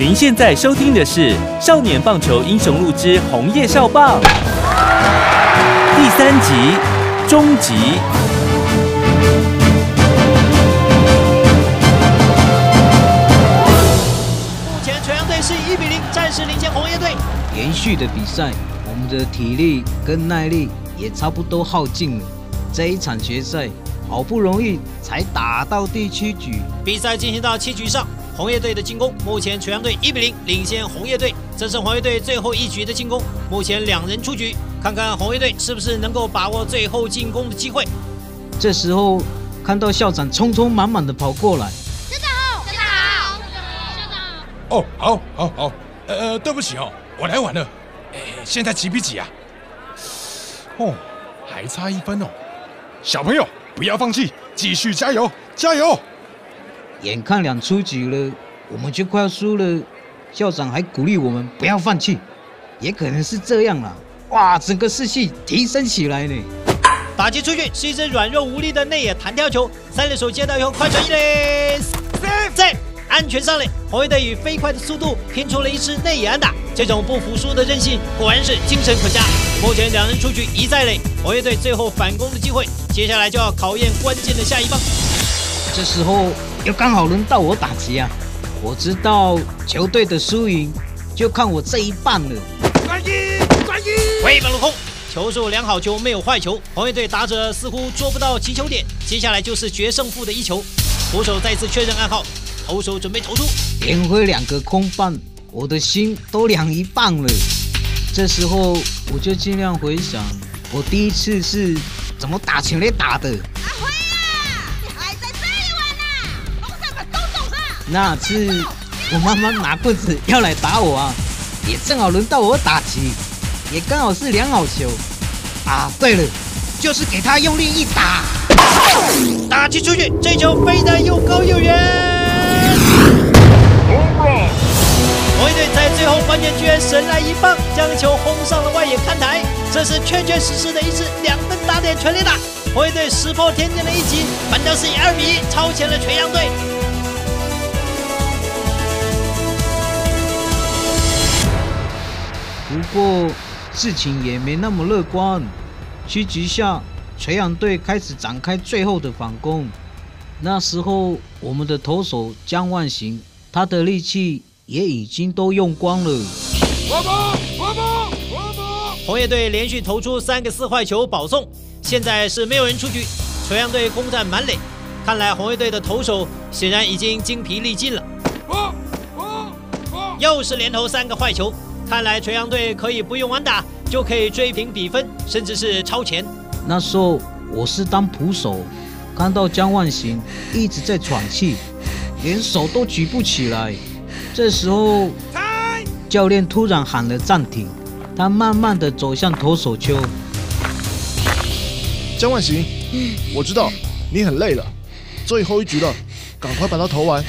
您现在收听的是《少年棒球英雄录之红叶少棒》第三集终极。目前全阳队是以一比零暂时领先红叶队。连续的比赛，我们的体力跟耐力也差不多耗尽了。这一场决赛好不容易才打到第七局，比赛进行到七局上，红叶队的进攻目前全阳队一比零领先红叶队。这是红叶队最后一局的进攻，目前两人出局，看看红叶队是不是能够把握最后进攻的机会。这时候看到校长匆匆忙忙的跑过来，哦，好，好，好，呃，对不起哦，我来晚了。哎，现在几比几啊？哦，还差一分哦。小朋友不要放弃，继续加油，加油！眼看两出局了，我们就快要输了，校长还鼓励我们不要放弃，也可能是这样啦。哇，整个士气提升起来呢。打击出去是一只软弱无力的内野弹跳球，三垒手接到以后快传一垒，在安全上垒。红叶队以飞快的速度拼出了一支内野安打，这种不服输的韧性果然是精神可嘉。目前两人出局，一再垒，红叶队最后反攻的机会，接下来就要考验关键的下一棒。这时候又刚好轮到我打击啊！我知道球队的输赢就看我这一棒了。挥棒落空，球数良好，球没有坏球。红叶队打者似乎捉不到击球点，接下来就是决胜负的一球。捕手再次确认暗号，投手准备投出。连挥两个空棒，我的心都凉一半了。这时候我就尽量回想，我第一次是怎么打全垒打的。那次我妈妈拿棍子要来打我啊，也正好轮到我打击，也刚好是两好球。啊，对了，就是给他用力一打。打击出去，这球飞得又高又远。红叶队在最后关键居然神来一棒，将球轰上了外野看台。这是确确实实的一次两分打点全力打。红队石破天惊的一击，反倒是以二比一超前了全阳队。不过事情也没那么乐观。七局下，垂杨队开始展开最后的反攻。那时候，我们的投手江万行，他的力气也已经都用光了。红叶队连续投出三个四坏球保送，现在是没有人出局，垂杨队攻占满垒。看来红叶队的投手显然已经精疲力尽了。又是连投三个坏球，看来垂杨队可以不用完打就可以追平比分，甚至是超前。那时候我是当捕手，看到江万行一直在喘气，连手都举不起来。这时候，教练突然喊了暂停，他慢慢的走向投手丘。江万行，嗯我知道你很累了，最后一局了，赶快把它投完。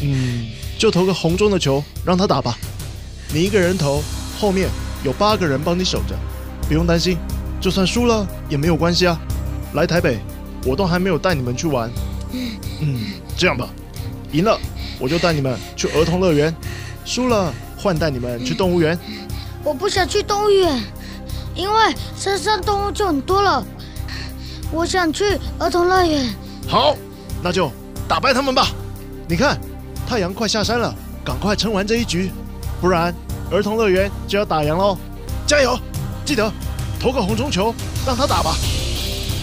嗯，就投个红中的球让他打吧。你一个人投，后面有八个人帮你守着，不用担心。就算输了也没有关系啊。来台北，我都还没有带你们去玩。嗯，这样吧，赢了我就带你们去儿童乐园，输了换带你们去动物园。我不想去动物园，因为山上动物就很多了。我想去儿童乐园。好，那就打败他们吧。你看，太阳快下山了，赶快撑完这一局，不然儿童乐园就要打烊喽。加油，记得投个红中球让他打吧。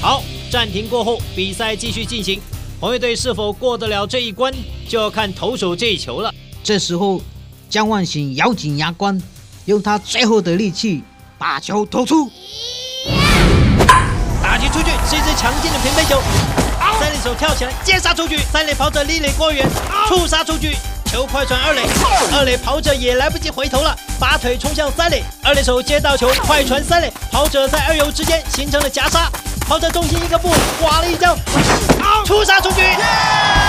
好，暂停过后，比赛继续进行。红卫队是否过得了这一关，就要看投手这一球了。这时候，江万行咬紧牙关，用他最后的力气把球投出。打打击出去，是一支强劲的平飞球。三垒手跳起来接杀出去，三垒跑者离垒过远，触杀出去，球快传二垒，二垒跑者也来不及回头了，拔腿冲向三垒，二垒手接到球快传三垒，跑者在二游之间形成了夹杀，跑者重心一个步，滑了一跤，出杀出局，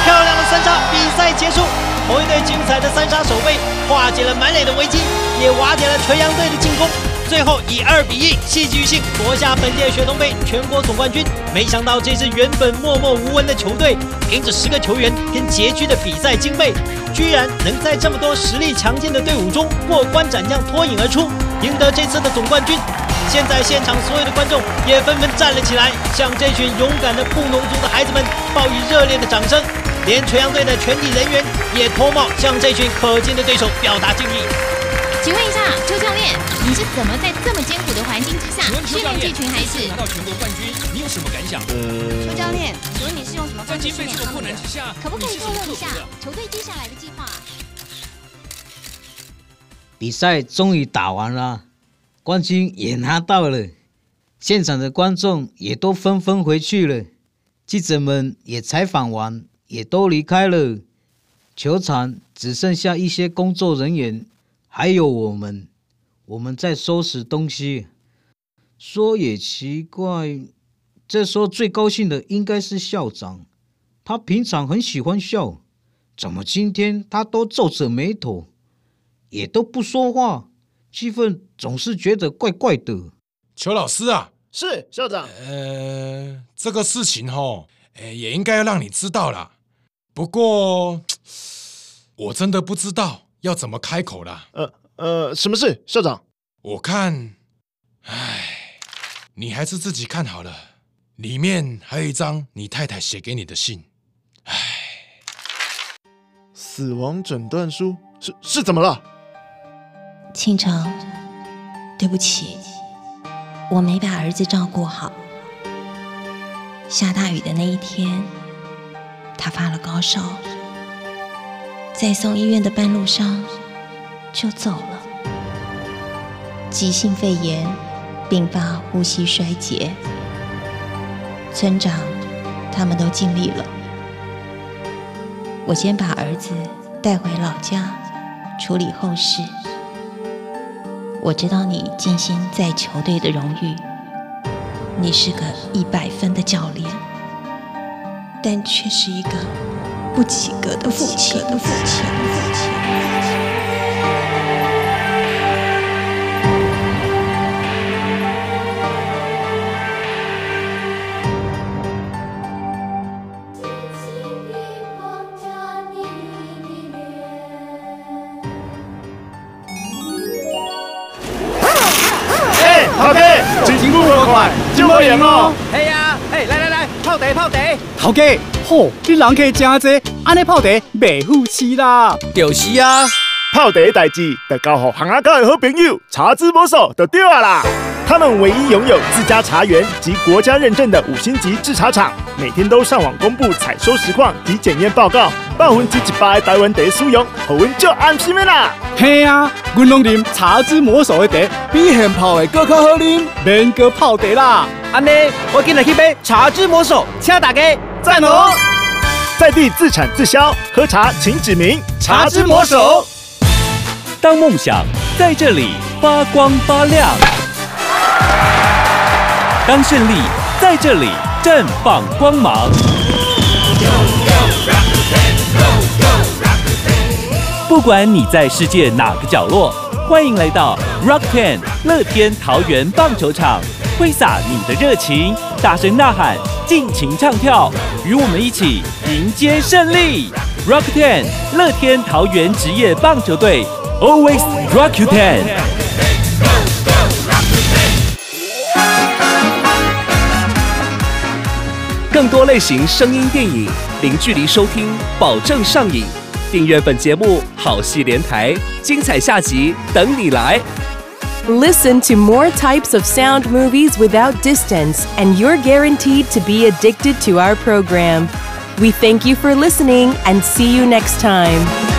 漂亮的三杀，比赛结束。红一队精彩的三杀守备化解了满脸的危机，也瓦解了垂杨队的进攻。最后以二比一戏剧性夺下本届雪冬杯全国总冠军。没想到这支原本默默无闻的球队，凭着十个球员跟拮据的比赛经费，居然能在这么多实力强劲的队伍中过关斩将，脱颖而出，赢得这次的总冠军。现在现场所有的观众也纷纷站了起来，向这群勇敢的布农族的孩子们报以热烈的掌声。连垂杨队的全体人员也脱帽向这群可敬的对手表达敬意。请问一下，邱教练，你是怎么在这么艰苦的环境之下训练这群孩子？拿到全国冠军，你有什么感想？邱教练，请问你是用什么方式训练他们的？下，可不可以透露一下球队接下来的计划？比赛终于打完了，冠军也拿到了，现场的观众也都纷纷回去了，记者们也采访完，也都离开了，球场只剩下一些工作人员，还有我们，我们在收拾东西。说也奇怪，这时候最高兴的应该是校长，他平常很喜欢笑，怎么今天他都皱着眉头？也都不说话，气氛总是觉得怪怪的。邱老师啊，是校长。呃，这个事情哈，哎，也应该要让你知道啦。不过，我真的不知道要怎么开口啦。呃呃，什么事，社长？我看，唉，你还是自己看好了。里面还有一张你太太写给你的信。唉，死亡诊断书是是怎么了？清城，对不起，我没把儿子照顾好。下大雨的那一天，他发了高烧，在送医院的半路上就走了。急性肺炎并发呼吸衰竭，村长他们都尽力了。我先把儿子带回老家处理后事。我知道你尽心在球队的荣誉，你是个一百分的教练，但却是一个不及格的父亲。头家，进步好快，这么严哦。系啊，哎，来来来，泡茶泡茶。头家，嚯，你人客真多，安尼泡茶袂富气啦。就是啊，泡茶代志，得交互行阿哥的好朋友茶之魔手就对啊啦。他们唯一拥有自家茶园及国家认证的五星级制茶厂，每天都上网公布采收实况及检验报告，百分之一百的台湾茶使用，好阮就安心的啦。嘿啊，阮拢啉茶之魔手的茶，比现泡的更较好啉，免搁泡茶啦。安尼，我今日去买茶之魔手，请大家赞哦。在地自产自销，喝茶请指名茶之魔手。当梦想在这里发光发亮，当胜利在这里绽放光芒。不管你在世界哪个角落，欢迎来到 Rock Ten 乐天桃园棒球场，挥洒你的热情，大声呐喊，尽情唱跳，与我们一起迎接胜利！Rock Ten 乐天桃园职业棒球队，Always Rock You Ten。更多类型声音电影，零距离收听，保证上瘾。订阅本节目，好戏连台，精彩下集等你来。Listen to more types of sound movies without distance, and you're guaranteed to be addicted to our program. We thank you for listening and see you next time.